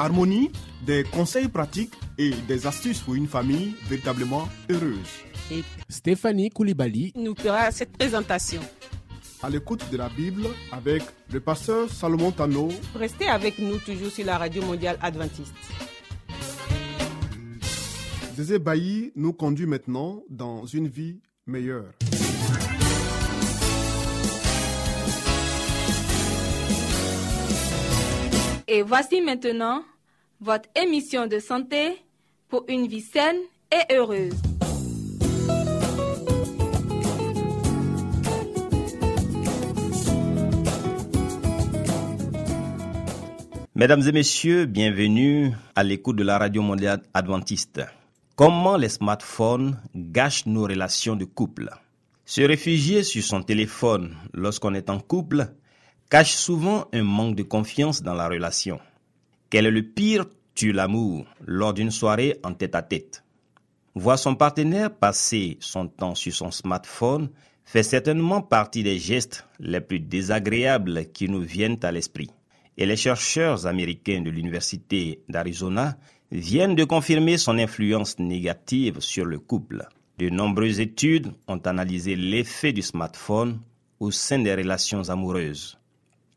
Harmonie, des conseils pratiques et des astuces pour une famille véritablement heureuse. et Stéphanie Koulibaly, nous fera cette présentation. À l'écoute de la Bible avec le pasteur Salomon Tano Restez avec nous toujours sur la radio mondiale adventiste. Zézé Bailly nous conduit maintenant dans une vie meilleure. Et voici maintenant votre émission de santé pour une vie saine et heureuse. Mesdames et messieurs, bienvenue à l'écoute de la Radio mondiale adventiste. Comment les smartphones gâchent nos relations de couple? Se réfugier sur son téléphone lorsqu'on est en couple cache souvent un manque de confiance dans la relation. Quel est le pire tue l'amour lors d'une soirée en tête-à-tête Voir son partenaire passer son temps sur son smartphone fait certainement partie des gestes les plus désagréables qui nous viennent à l'esprit. Et les chercheurs américains de l'Université d'Arizona viennent de confirmer son influence négative sur le couple. De nombreuses études ont analysé l'effet du smartphone au sein des relations amoureuses.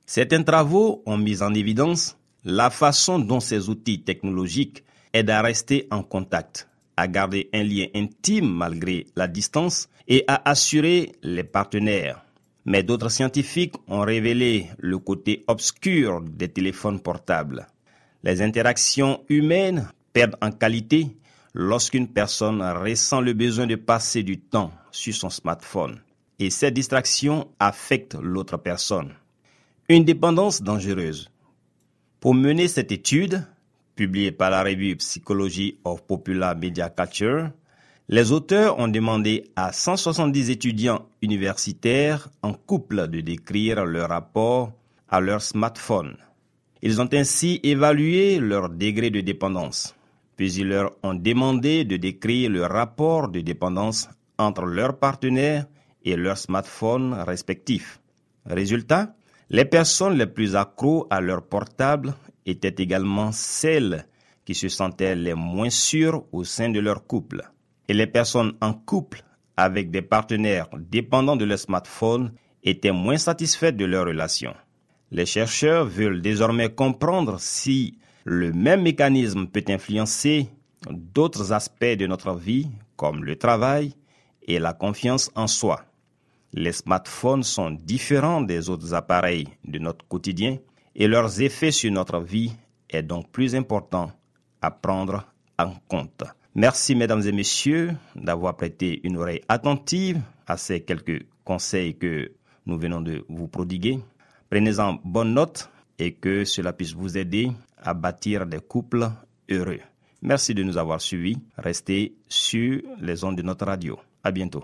Certains travaux ont mis en évidence la façon dont ces outils technologiques aident à rester en contact, à garder un lien intime malgré la distance et à assurer les partenaires. Mais d'autres scientifiques ont révélé le côté obscur des téléphones portables. Les interactions humaines perdent en qualité lorsqu'une personne ressent le besoin de passer du temps sur son smartphone. Et cette distraction affecte l'autre personne. Une dépendance dangereuse. Pour mener cette étude, publiée par la revue Psychology of Popular Media Culture, les auteurs ont demandé à 170 étudiants universitaires en couple de décrire leur rapport à leur smartphone. Ils ont ainsi évalué leur degré de dépendance, puis ils leur ont demandé de décrire le rapport de dépendance entre leurs partenaires et leurs smartphones respectifs. Résultat, les personnes les plus accros à leur portable étaient également celles qui se sentaient les moins sûres au sein de leur couple. Et les personnes en couple avec des partenaires dépendants de leur smartphone étaient moins satisfaites de leur relation. Les chercheurs veulent désormais comprendre si le même mécanisme peut influencer d'autres aspects de notre vie, comme le travail et la confiance en soi. Les smartphones sont différents des autres appareils de notre quotidien et leurs effets sur notre vie est donc plus important à prendre en compte. Merci mesdames et messieurs d'avoir prêté une oreille attentive à ces quelques conseils que nous venons de vous prodiguer. Prenez-en bonne note et que cela puisse vous aider à bâtir des couples heureux. Merci de nous avoir suivis. Restez sur les ondes de notre radio. À bientôt.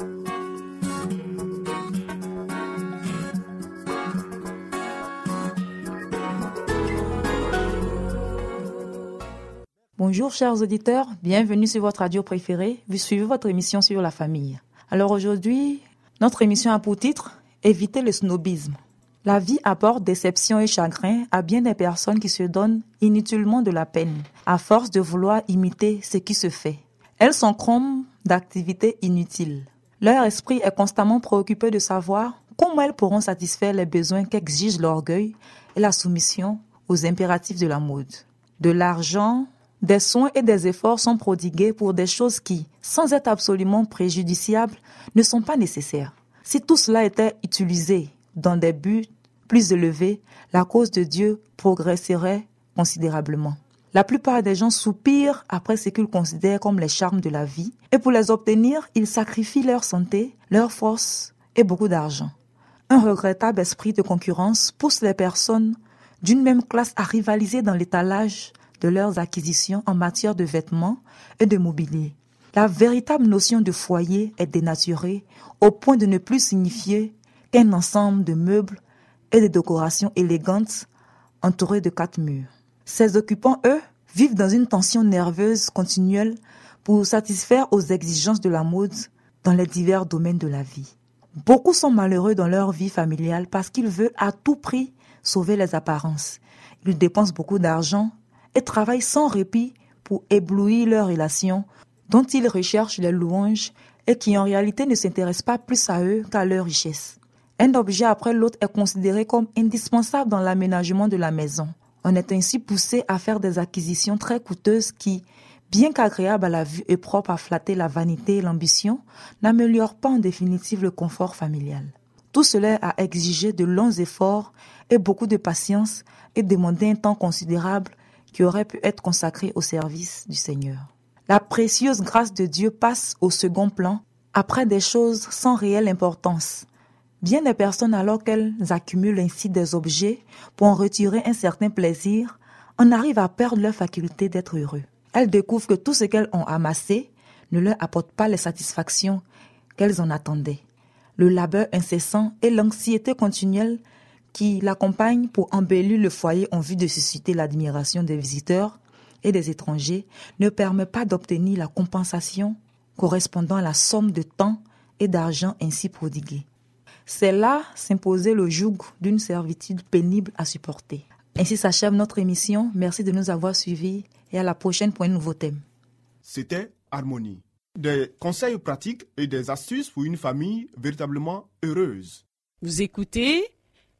Bonjour chers auditeurs, bienvenue sur votre radio préférée. Vous suivez votre émission sur la famille. Alors aujourd'hui, notre émission a pour titre Éviter le snobisme. La vie apporte déception et chagrin à bien des personnes qui se donnent inutilement de la peine, à force de vouloir imiter ce qui se fait. Elles comme d'activités inutiles. Leur esprit est constamment préoccupé de savoir comment elles pourront satisfaire les besoins qu'exigent l'orgueil et la soumission aux impératifs de la mode. De l'argent, des soins et des efforts sont prodigués pour des choses qui, sans être absolument préjudiciables, ne sont pas nécessaires. Si tout cela était utilisé dans des buts plus élevés, la cause de Dieu progresserait considérablement. La plupart des gens soupirent après ce qu'ils considèrent comme les charmes de la vie, et pour les obtenir, ils sacrifient leur santé, leur force et beaucoup d'argent. Un regrettable esprit de concurrence pousse les personnes d'une même classe à rivaliser dans l'étalage de leurs acquisitions en matière de vêtements et de mobilier. La véritable notion de foyer est dénaturée au point de ne plus signifier qu'un ensemble de meubles et de décorations élégantes entourés de quatre murs. Ces occupants, eux, vivent dans une tension nerveuse continuelle pour satisfaire aux exigences de la mode dans les divers domaines de la vie. Beaucoup sont malheureux dans leur vie familiale parce qu'ils veulent à tout prix sauver les apparences. Ils dépensent beaucoup d'argent et travaillent sans répit pour éblouir leurs relations dont ils recherchent les louanges et qui en réalité ne s'intéressent pas plus à eux qu'à leur richesse. Un objet après l'autre est considéré comme indispensable dans l'aménagement de la maison. On est ainsi poussé à faire des acquisitions très coûteuses qui, bien qu'agréables à la vue et propres à flatter la vanité et l'ambition, n'améliorent pas en définitive le confort familial. Tout cela a exigé de longs efforts et beaucoup de patience et demandé un temps considérable qui aurait pu être consacré au service du Seigneur. La précieuse grâce de Dieu passe au second plan après des choses sans réelle importance. Bien des personnes, alors qu'elles accumulent ainsi des objets pour en retirer un certain plaisir, en arrivent à perdre leur faculté d'être heureux. Elles découvrent que tout ce qu'elles ont amassé ne leur apporte pas les satisfactions qu'elles en attendaient. Le labeur incessant et l'anxiété continuelle qui l'accompagnent pour embellir le foyer en vue de susciter l'admiration des visiteurs et des étrangers ne permet pas d'obtenir la compensation correspondant à la somme de temps et d'argent ainsi prodiguée. C'est là s'imposer le joug d'une servitude pénible à supporter. Ainsi s'achève notre émission. Merci de nous avoir suivis et à la prochaine pour un nouveau thème. C'était Harmonie. Des conseils pratiques et des astuces pour une famille véritablement heureuse. Vous écoutez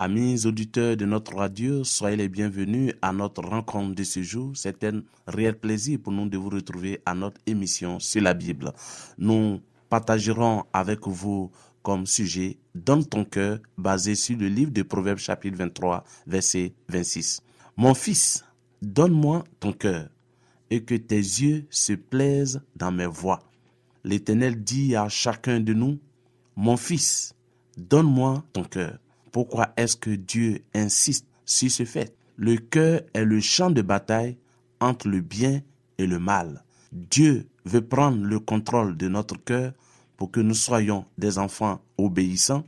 Amis auditeurs de notre radio, soyez les bienvenus à notre rencontre de ce jour. C'est un réel plaisir pour nous de vous retrouver à notre émission sur la Bible. Nous partagerons avec vous comme sujet Donne ton cœur, basé sur le livre de Proverbes chapitre 23, verset 26. Mon fils, donne-moi ton cœur, et que tes yeux se plaisent dans mes voies. L'Éternel dit à chacun de nous, Mon fils, donne-moi ton cœur. Pourquoi est-ce que Dieu insiste sur ce fait? Le cœur est le champ de bataille entre le bien et le mal. Dieu veut prendre le contrôle de notre cœur pour que nous soyons des enfants obéissants,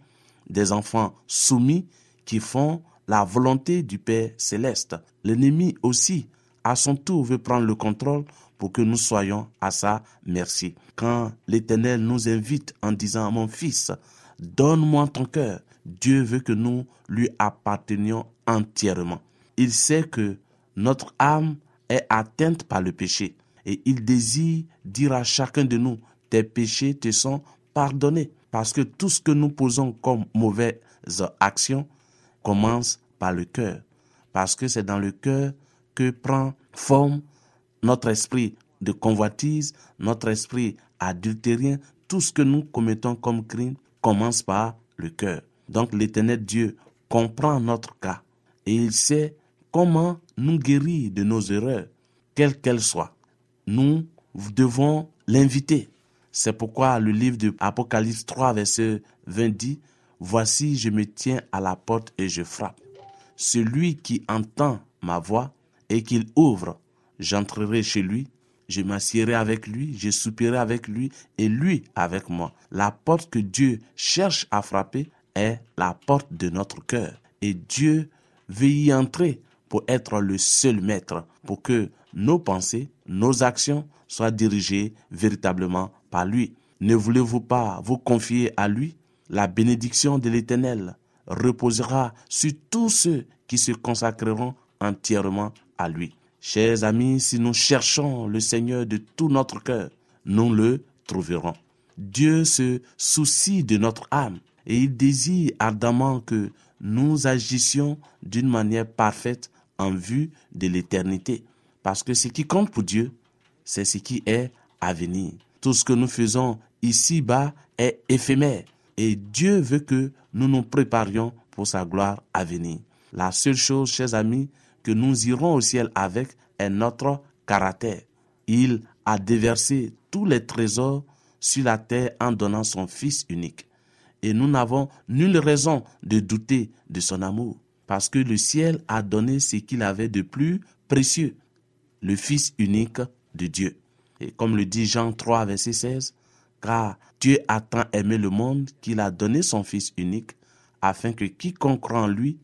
des enfants soumis qui font la volonté du Père céleste. L'ennemi aussi, à son tour, veut prendre le contrôle pour que nous soyons à sa merci. Quand l'Éternel nous invite en disant, mon fils, donne-moi ton cœur, Dieu veut que nous lui appartenions entièrement. Il sait que notre âme est atteinte par le péché et il désire dire à chacun de nous, tes péchés te sont pardonnés. Parce que tout ce que nous posons comme mauvaises actions commence par le cœur. Parce que c'est dans le cœur que prend forme notre esprit de convoitise, notre esprit adultérien. Tout ce que nous commettons comme crime commence par le cœur. Donc l'éternel Dieu comprend notre cas et il sait comment nous guérir de nos erreurs, quelles qu'elles soient. nous devons l'inviter. C'est pourquoi le livre de Apocalypse 3, verset 20 dit, Voici, je me tiens à la porte et je frappe. Celui qui entend ma voix et qu'il ouvre, j'entrerai chez lui, je m'assierai avec lui, je soupirai avec lui et lui avec moi. La porte que Dieu cherche à frapper est la porte de notre cœur. Et Dieu veut y entrer pour être le seul maître, pour que nos pensées, nos actions soient dirigées véritablement par lui. Ne voulez-vous pas vous confier à lui? La bénédiction de l'Éternel reposera sur tous ceux qui se consacreront entièrement à lui. Chers amis, si nous cherchons le Seigneur de tout notre cœur, nous le trouverons. Dieu se soucie de notre âme et il désire ardemment que nous agissions d'une manière parfaite en vue de l'éternité. Parce que ce qui compte pour Dieu, c'est ce qui est à venir. Tout ce que nous faisons ici-bas est éphémère. Et Dieu veut que nous nous préparions pour sa gloire à venir. La seule chose, chers amis, que nous irons au ciel avec est notre caractère. Il a déversé tous les trésors sur la terre en donnant son Fils unique. Et nous n'avons nulle raison de douter de son amour, parce que le ciel a donné ce qu'il avait de plus précieux, le Fils unique de Dieu. Et comme le dit Jean 3, verset 16, car Dieu a tant aimé le monde qu'il a donné son Fils unique, afin que quiconque croit en lui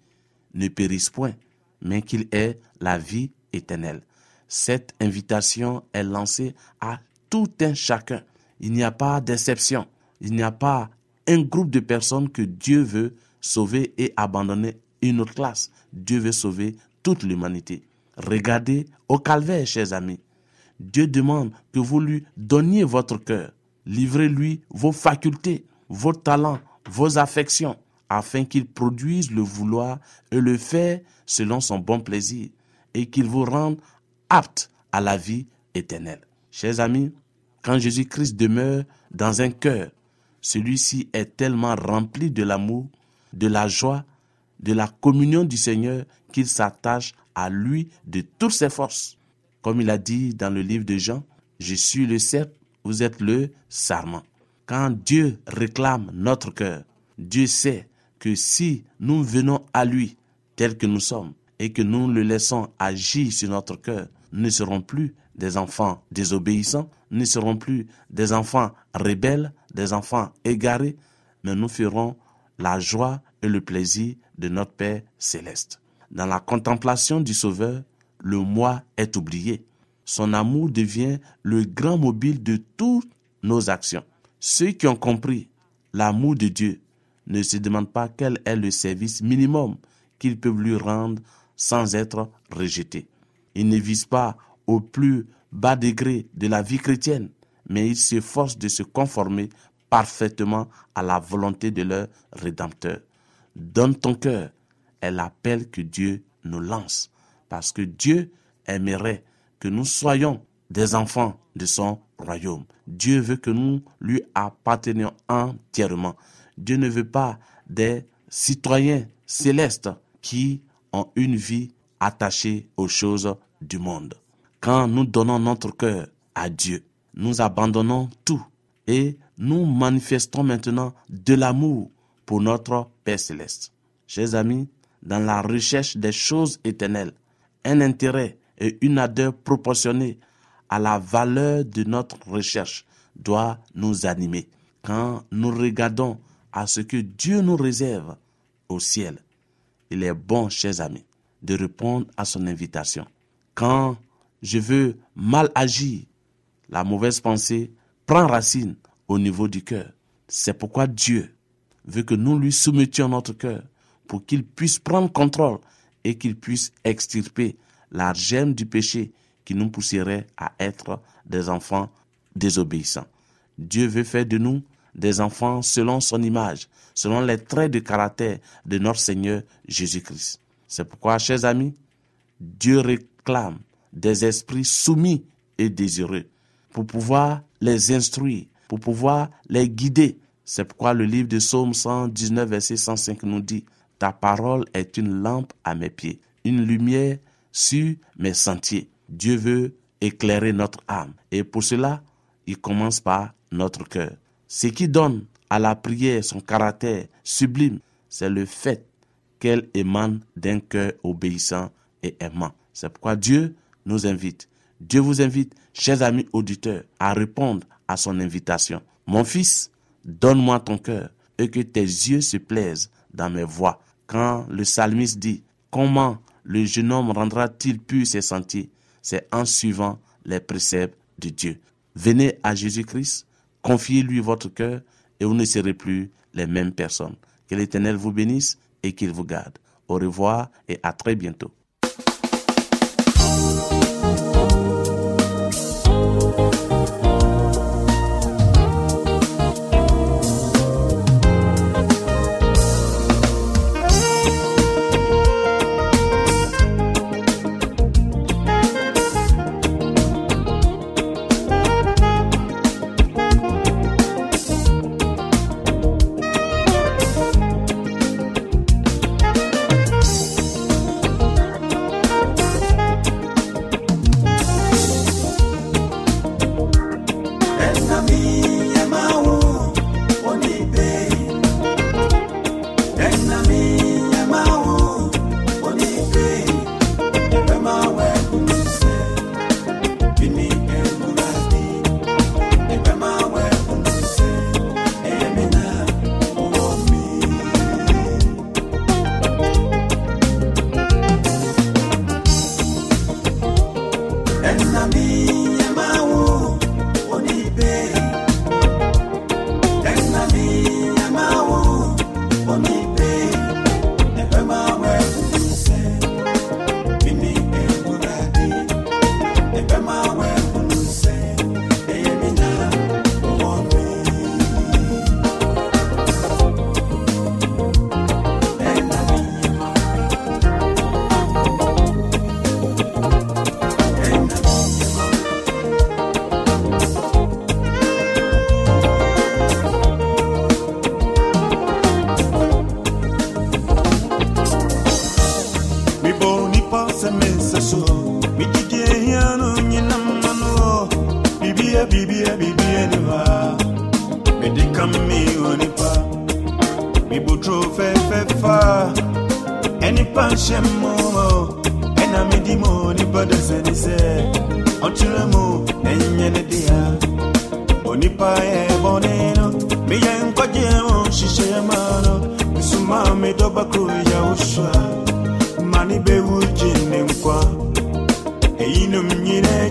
ne périsse point, mais qu'il ait la vie éternelle. Cette invitation est lancée à tout un chacun. Il n'y a pas d'exception. Il n'y a pas un groupe de personnes que Dieu veut sauver et abandonner une autre classe. Dieu veut sauver toute l'humanité. Regardez au calvaire, chers amis. Dieu demande que vous lui donniez votre cœur. Livrez-lui vos facultés, vos talents, vos affections, afin qu'il produise le vouloir et le faire selon son bon plaisir, et qu'il vous rende apte à la vie éternelle. Chers amis, quand Jésus-Christ demeure dans un cœur, celui-ci est tellement rempli de l'amour, de la joie, de la communion du Seigneur qu'il s'attache à lui de toutes ses forces. Comme il a dit dans le livre de Jean, je suis le cep, vous êtes le sarment. Quand Dieu réclame notre cœur, Dieu sait que si nous venons à lui tel que nous sommes et que nous le laissons agir sur notre cœur, nous ne serons plus des enfants désobéissants, nous ne serons plus des enfants rebelles, des enfants égarés, mais nous ferons la joie et le plaisir de notre Père céleste. Dans la contemplation du Sauveur, le moi est oublié. Son amour devient le grand mobile de toutes nos actions. Ceux qui ont compris l'amour de Dieu ne se demandent pas quel est le service minimum qu'ils peuvent lui rendre sans être rejetés. Ils ne visent pas au plus bas degré de la vie chrétienne, mais ils s'efforcent de se conformer parfaitement à la volonté de leur Rédempteur. Donne ton cœur est l'appel que Dieu nous lance, parce que Dieu aimerait que nous soyons des enfants de son royaume. Dieu veut que nous lui appartenions entièrement. Dieu ne veut pas des citoyens célestes qui ont une vie attachée aux choses du monde. Quand nous donnons notre cœur à Dieu, nous abandonnons tout et nous manifestons maintenant de l'amour pour notre Père céleste. Chers amis, dans la recherche des choses éternelles, un intérêt et une ardeur proportionnée à la valeur de notre recherche doit nous animer. Quand nous regardons à ce que Dieu nous réserve au ciel, il est bon, chers amis, de répondre à son invitation. Quand je veux mal agir, la mauvaise pensée prend racine au niveau du cœur. C'est pourquoi Dieu veut que nous lui soumettions notre cœur pour qu'il puisse prendre contrôle et qu'il puisse extirper la gemme du péché qui nous pousserait à être des enfants désobéissants. Dieu veut faire de nous des enfants selon son image, selon les traits de caractère de notre Seigneur Jésus-Christ. C'est pourquoi, chers amis, Dieu réclame des esprits soumis et désireux pour pouvoir les instruire, pour pouvoir les guider. C'est pourquoi le livre de Psaume 119, verset 105 nous dit, Ta parole est une lampe à mes pieds, une lumière sur mes sentiers. Dieu veut éclairer notre âme. Et pour cela, il commence par notre cœur. Ce qui donne à la prière son caractère sublime, c'est le fait qu'elle émane d'un cœur obéissant et aimant. C'est pourquoi Dieu nous invite. Dieu vous invite, chers amis auditeurs, à répondre à son invitation. Mon fils, donne-moi ton cœur et que tes yeux se plaisent dans mes voies. Quand le psalmiste dit, comment le jeune homme rendra-t-il pur ses sentiers? C'est en suivant les préceptes de Dieu. Venez à Jésus-Christ, confiez-lui votre cœur et vous ne serez plus les mêmes personnes. Que l'Éternel vous bénisse et qu'il vous garde. Au revoir et à très bientôt.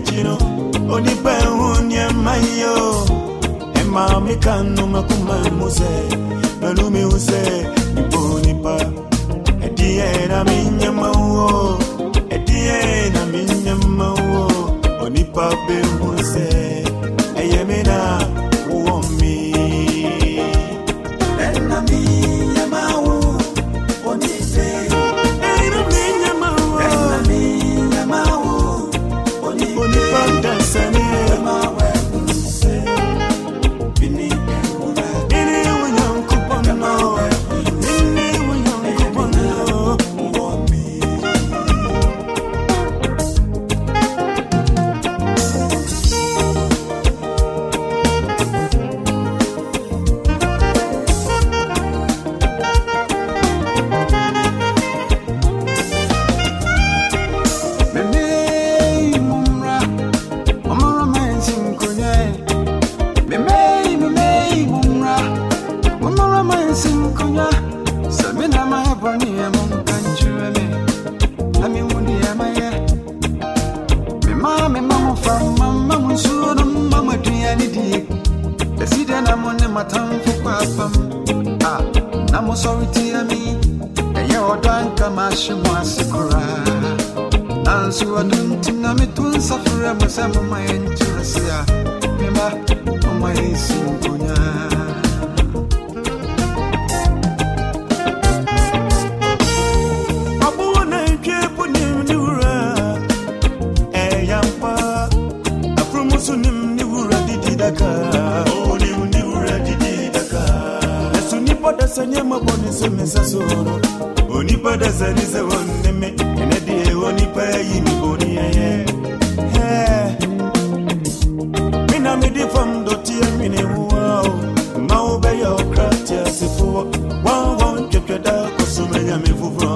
chino onipe unye mayo. Ema ma makuma muse belumi use niponipa edie na minye mawo edie na minye oni pa be muse. onipodese nye mobonise mesasoro onipodese nise woneme enedie onipeyi mibonieye mina midi fam dotie mine wuao ma wobɛyɛ ɔkra teasefoɔ wɔn wɔn twɛtwɛ da kɔsomɛnyame foforɔ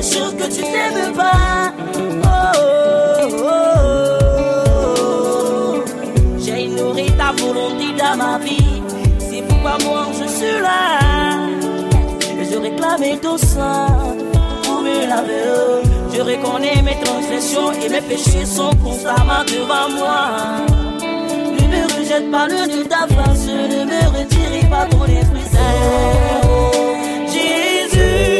les choses que tu n'aimes pas. Oh, oh, oh, J'ai ignoré ta volonté dans ma vie. C'est pourquoi moi je suis là. Et Je réclame ton sang pour me. Je reconnais mes transgressions et mes péchés sont constamment devant moi. Ne me rejette pas le de ta face, ne me retire pas ton esprit saint. Jésus.